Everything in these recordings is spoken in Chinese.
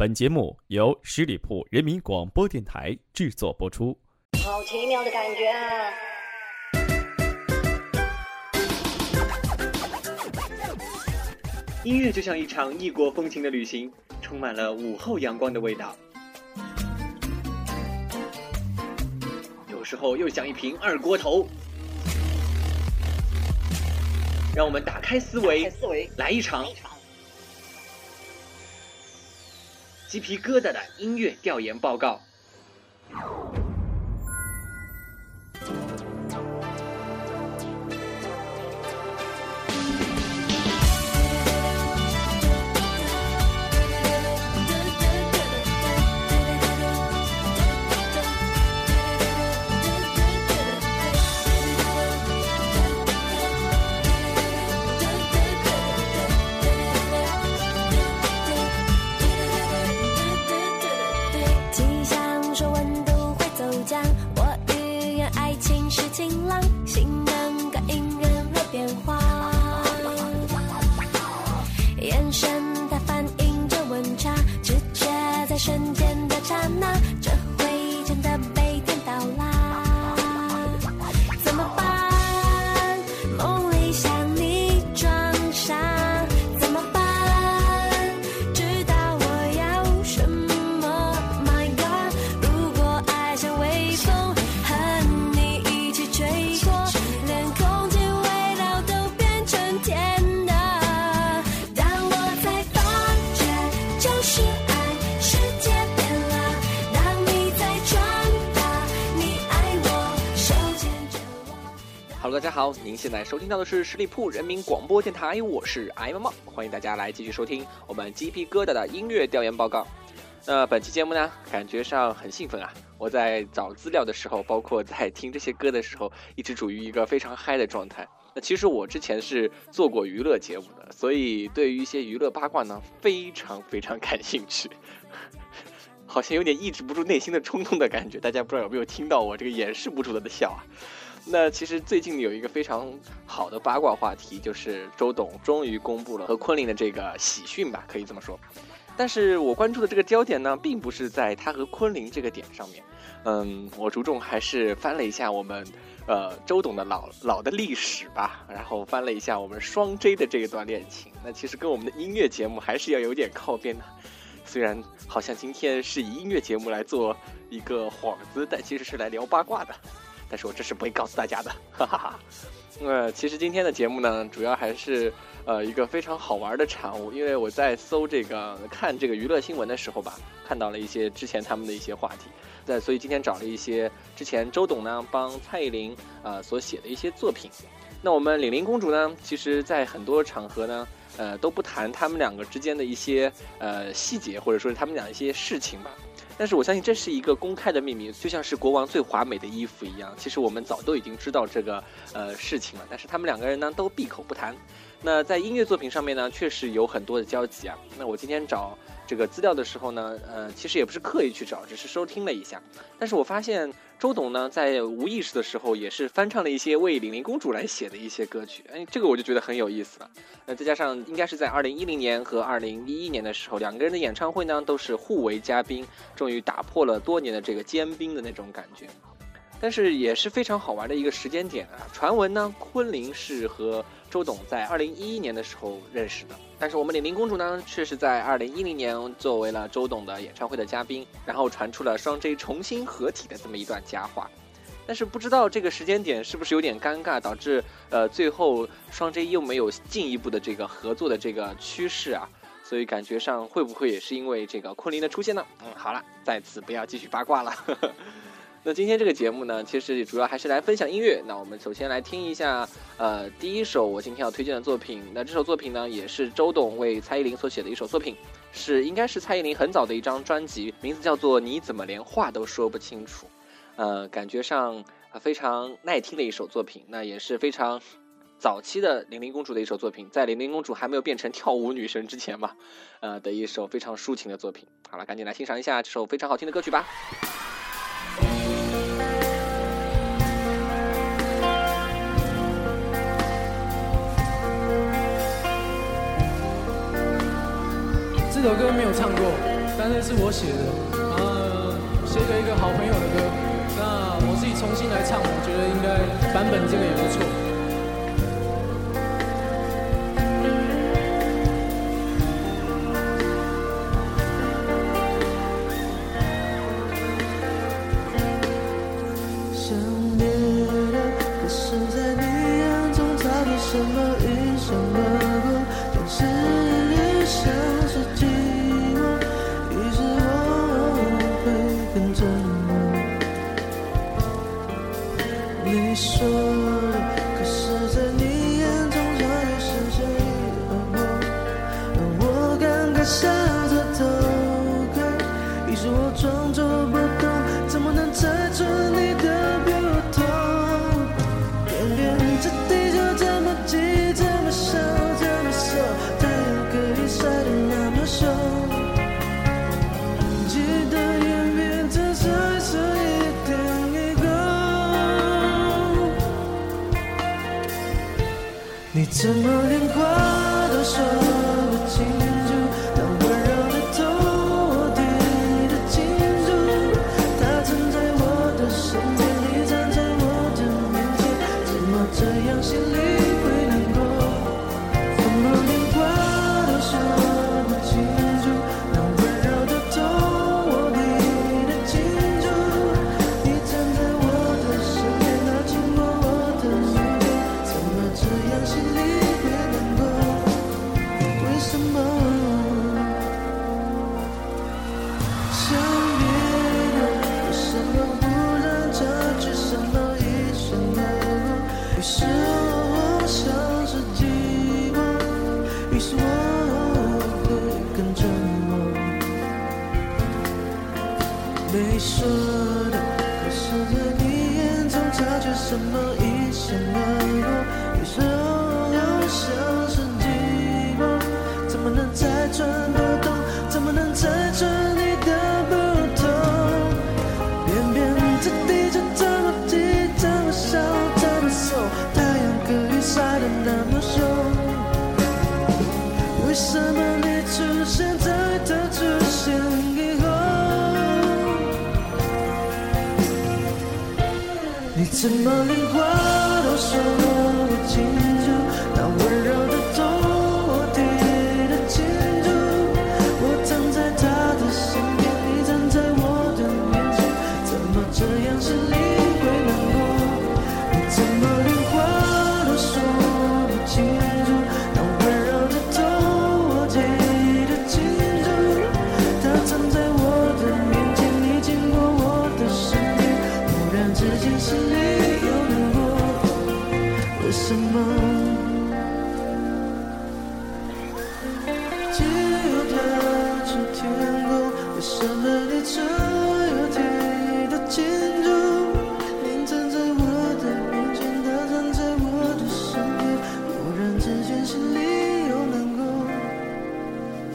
本节目由十里铺人民广播电台制作播出。好奇妙的感觉啊！音乐就像一场异国风情的旅行，充满了午后阳光的味道。有时候又想一瓶二锅头。让我们打开思维，来一场鸡皮疙瘩的音乐调研报告。好，您现在收听到的是十里铺人民广播电台，我是艾毛毛，欢迎大家来继续收听我们鸡皮疙瘩的音乐调研报告。那本期节目呢，感觉上很兴奋啊！我在找资料的时候，包括在听这些歌的时候，一直处于一个非常嗨的状态。那其实我之前是做过娱乐节目的，所以对于一些娱乐八卦呢，非常非常感兴趣，好像有点抑制不住内心的冲动的感觉。大家不知道有没有听到我这个掩饰不住的笑啊？那其实最近有一个非常好的八卦话题，就是周董终于公布了和昆凌的这个喜讯吧，可以这么说。但是我关注的这个焦点呢，并不是在他和昆凌这个点上面，嗯，我着重还是翻了一下我们呃周董的老老的历史吧，然后翻了一下我们双 J 的这一段恋情。那其实跟我们的音乐节目还是要有点靠边的，虽然好像今天是以音乐节目来做一个幌子，但其实是来聊八卦的。但是我这是不会告诉大家的，哈哈哈。呃，其实今天的节目呢，主要还是呃一个非常好玩的产物，因为我在搜这个看这个娱乐新闻的时候吧，看到了一些之前他们的一些话题，在所以今天找了一些之前周董呢帮蔡依林呃所写的一些作品。那我们李玲公主呢，其实在很多场合呢，呃都不谈他们两个之间的一些呃细节，或者说是他们俩一些事情吧。但是我相信这是一个公开的秘密，就像是国王最华美的衣服一样。其实我们早都已经知道这个呃事情了，但是他们两个人呢都闭口不谈。那在音乐作品上面呢，确实有很多的交集啊。那我今天找。这个资料的时候呢，呃，其实也不是刻意去找，只是收听了一下。但是我发现周董呢，在无意识的时候也是翻唱了一些为李玲公主来写的一些歌曲，哎，这个我就觉得很有意思了。那再加上应该是在二零一零年和二零一一年的时候，两个人的演唱会呢都是互为嘉宾，终于打破了多年的这个坚冰的那种感觉。但是也是非常好玩的一个时间点啊！传闻呢，昆凌是和周董在二零一一年的时候认识的，但是我们李玲公主呢，却是在二零一零年作为了周董的演唱会的嘉宾，然后传出了双 J 重新合体的这么一段佳话。但是不知道这个时间点是不是有点尴尬，导致呃最后双 J 又没有进一步的这个合作的这个趋势啊？所以感觉上会不会也是因为这个昆凌的出现呢？嗯，好了，在此不要继续八卦了。那今天这个节目呢，其实主要还是来分享音乐。那我们首先来听一下，呃，第一首我今天要推荐的作品。那这首作品呢，也是周董为蔡依林所写的一首作品，是应该是蔡依林很早的一张专辑，名字叫做《你怎么连话都说不清楚》。呃，感觉上非常耐听的一首作品。那也是非常早期的玲玲公主的一首作品，在玲玲公主还没有变成跳舞女神之前嘛，呃的一首非常抒情的作品。好了，赶紧来欣赏一下这首非常好听的歌曲吧。这首歌没有唱过，但是是我写的，啊，写给一个好朋友的歌。那我自己重新来唱，我觉得应该版本这个也不错。你怎么连话都说不清楚？是我，我像是寂寞，于是我会更沉默。没说的，可是对你眼中察觉什么，已成了。怎么连话都说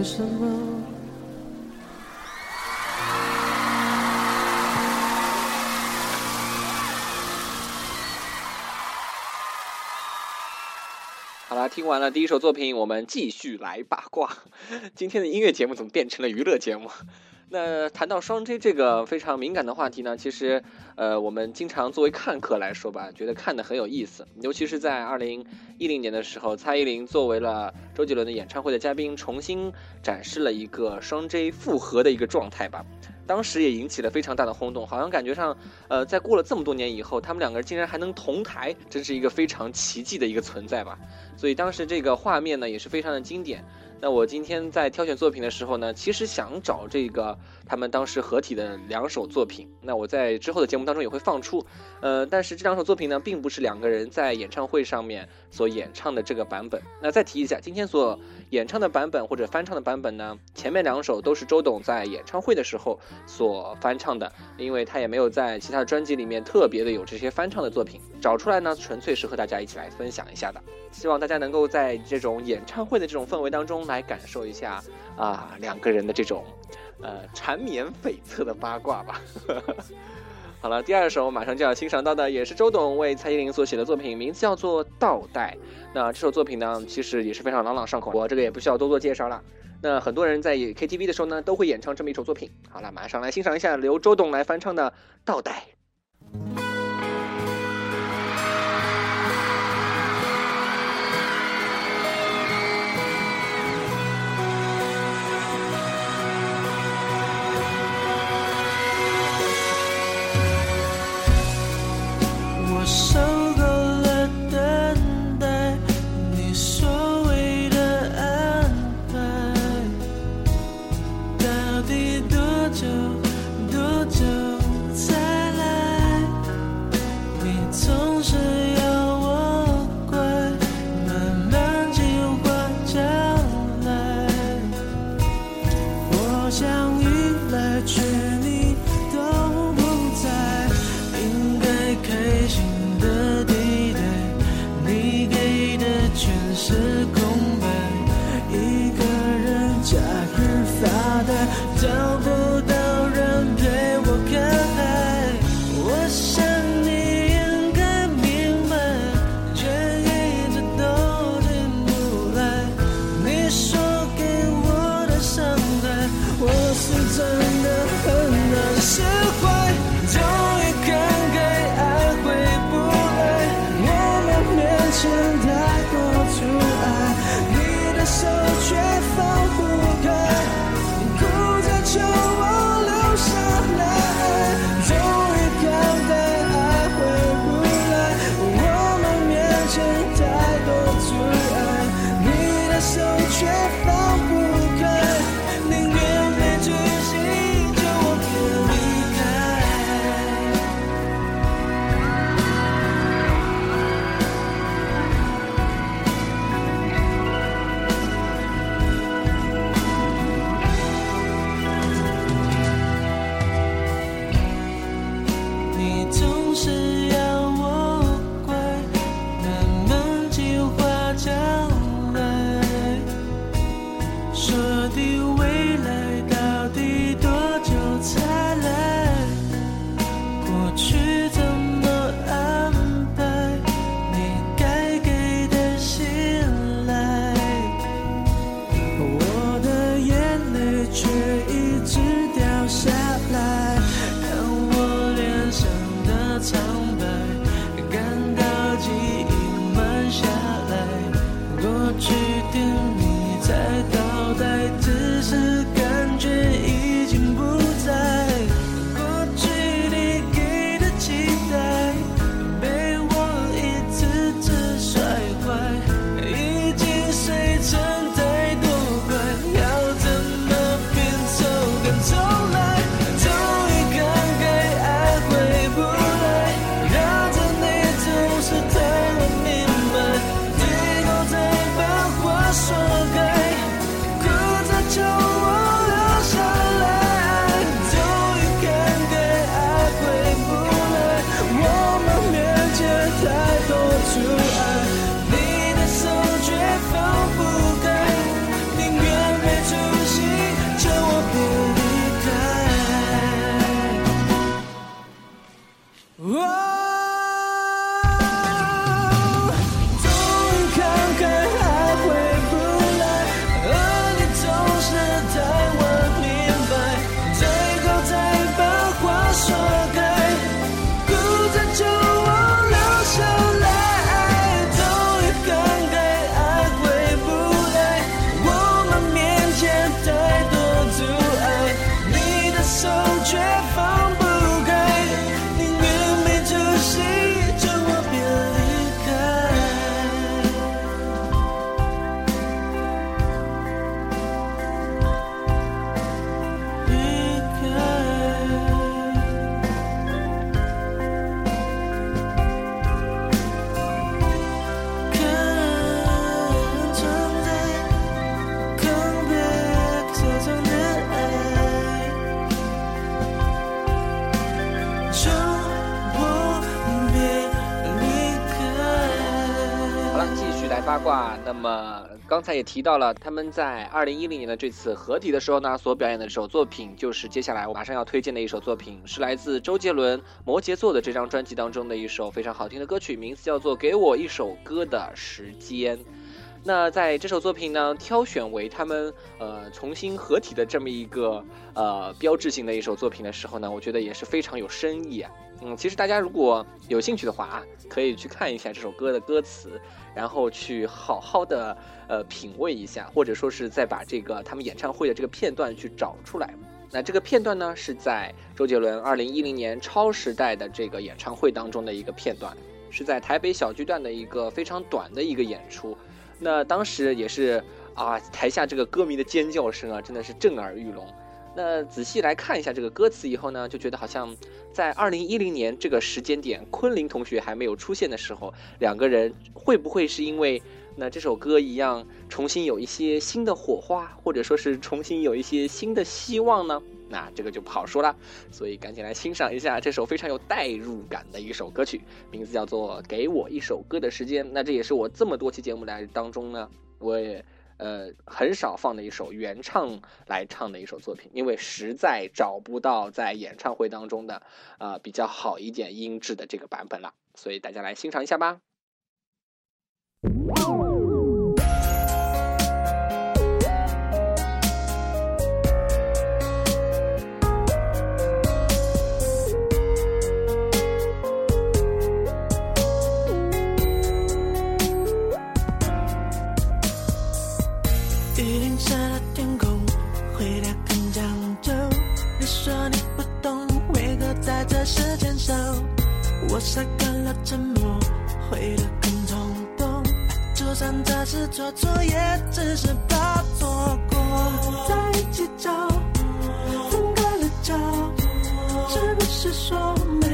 为什么？听完了第一首作品，我们继续来八卦。今天的音乐节目怎么变成了娱乐节目？那谈到双 J 这个非常敏感的话题呢，其实，呃，我们经常作为看客来说吧，觉得看的很有意思。尤其是在二零一零年的时候，蔡依林作为了周杰伦的演唱会的嘉宾，重新展示了一个双 J 复合的一个状态吧。当时也引起了非常大的轰动，好像感觉上，呃，在过了这么多年以后，他们两个人竟然还能同台，真是一个非常奇迹的一个存在吧。所以当时这个画面呢，也是非常的经典。那我今天在挑选作品的时候呢，其实想找这个他们当时合体的两首作品。那我在之后的节目当中也会放出，呃，但是这两首作品呢，并不是两个人在演唱会上面所演唱的这个版本。那再提一下，今天所演唱的版本或者翻唱的版本呢，前面两首都是周董在演唱会的时候所翻唱的，因为他也没有在其他的专辑里面特别的有这些翻唱的作品，找出来呢，纯粹是和大家一起来分享一下的。希望大家能够在这种演唱会的这种氛围当中。来感受一下啊，两个人的这种，呃，缠绵悱恻的八卦吧。好了，第二首马上就要欣赏到的也是周董为蔡依林所写的作品，名字叫做《倒带》。那这首作品呢，其实也是非常朗朗上口，我这个也不需要多做介绍了。那很多人在 KTV 的时候呢，都会演唱这么一首作品。好了，马上来欣赏一下由周董来翻唱的《倒带》。话，那么刚才也提到了，他们在二零一零年的这次合体的时候呢，所表演的这首作品，就是接下来我马上要推荐的一首作品，是来自周杰伦摩羯座的这张专辑当中的一首非常好听的歌曲，名字叫做《给我一首歌的时间》。那在这首作品呢，挑选为他们呃重新合体的这么一个呃标志性的一首作品的时候呢，我觉得也是非常有深意啊。嗯，其实大家如果有兴趣的话啊，可以去看一下这首歌的歌词，然后去好好的呃品味一下，或者说是再把这个他们演唱会的这个片段去找出来。那这个片段呢，是在周杰伦二零一零年超时代的这个演唱会当中的一个片段，是在台北小巨蛋的一个非常短的一个演出。那当时也是啊，台下这个歌迷的尖叫声啊，真的是震耳欲聋。那仔细来看一下这个歌词以后呢，就觉得好像在二零一零年这个时间点，昆凌同学还没有出现的时候，两个人会不会是因为那这首歌一样，重新有一些新的火花，或者说是重新有一些新的希望呢？那这个就不好说了。所以赶紧来欣赏一下这首非常有代入感的一首歌曲，名字叫做《给我一首歌的时间》。那这也是我这么多期节目来当中呢，我也。呃，很少放的一首原唱来唱的一首作品，因为实在找不到在演唱会当中的呃比较好一点音质的这个版本了，所以大家来欣赏一下吧。晒干了沉默，悔得很冲动。就算这是做错，也只是怕错过。在一起找，分开了找，是不是说没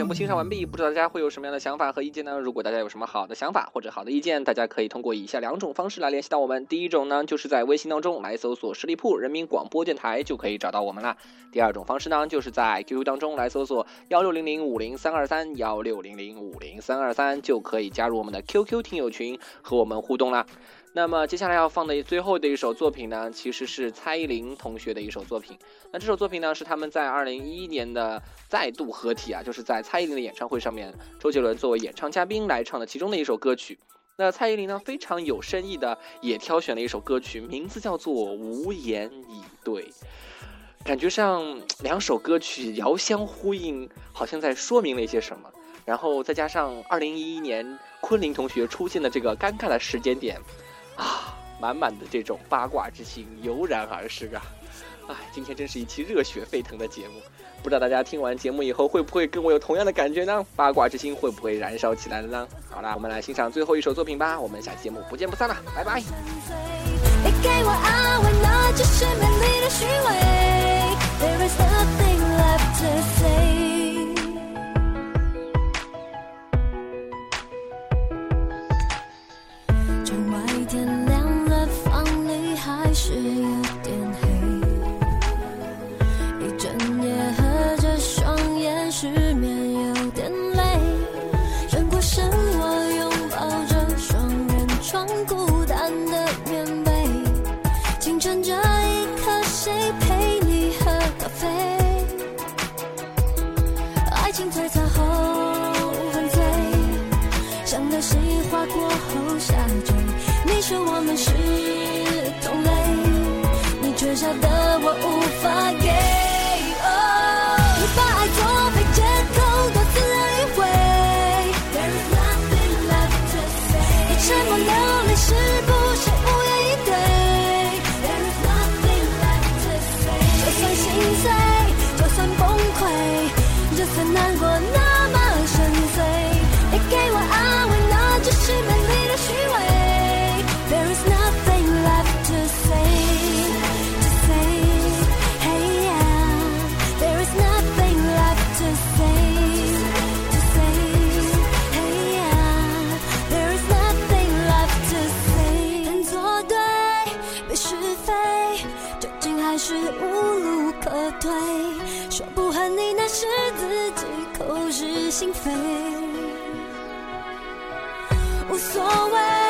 全部欣赏完毕，不知道大家会有什么样的想法和意见呢？如果大家有什么好的想法或者好的意见，大家可以通过以下两种方式来联系到我们。第一种呢，就是在微信当中来搜索十里铺人民广播电台就可以找到我们啦。第二种方式呢，就是在 QQ 当中来搜索幺六零零五零三二三幺六零零五零三二三，就可以加入我们的 QQ 听友群和我们互动啦。那么接下来要放的最后的一首作品呢，其实是蔡依林同学的一首作品。那这首作品呢，是他们在二零一一年的再度合体啊，就是在蔡依林的演唱会上面，周杰伦作为演唱嘉宾来唱的其中的一首歌曲。那蔡依林呢，非常有深意的也挑选了一首歌曲，名字叫做《无言以对》，感觉上两首歌曲遥相呼应，好像在说明了一些什么。然后再加上二零一一年昆凌同学出现的这个尴尬的时间点。啊，满满的这种八卦之心油然而生啊！哎，今天真是一期热血沸腾的节目，不知道大家听完节目以后会不会跟我有同样的感觉呢？八卦之心会不会燃烧起来了呢？好啦，我们来欣赏最后一首作品吧，我们下期节目不见不散了，拜拜。já dá. 还是无路可退说不恨你那是自己口是心非无所谓。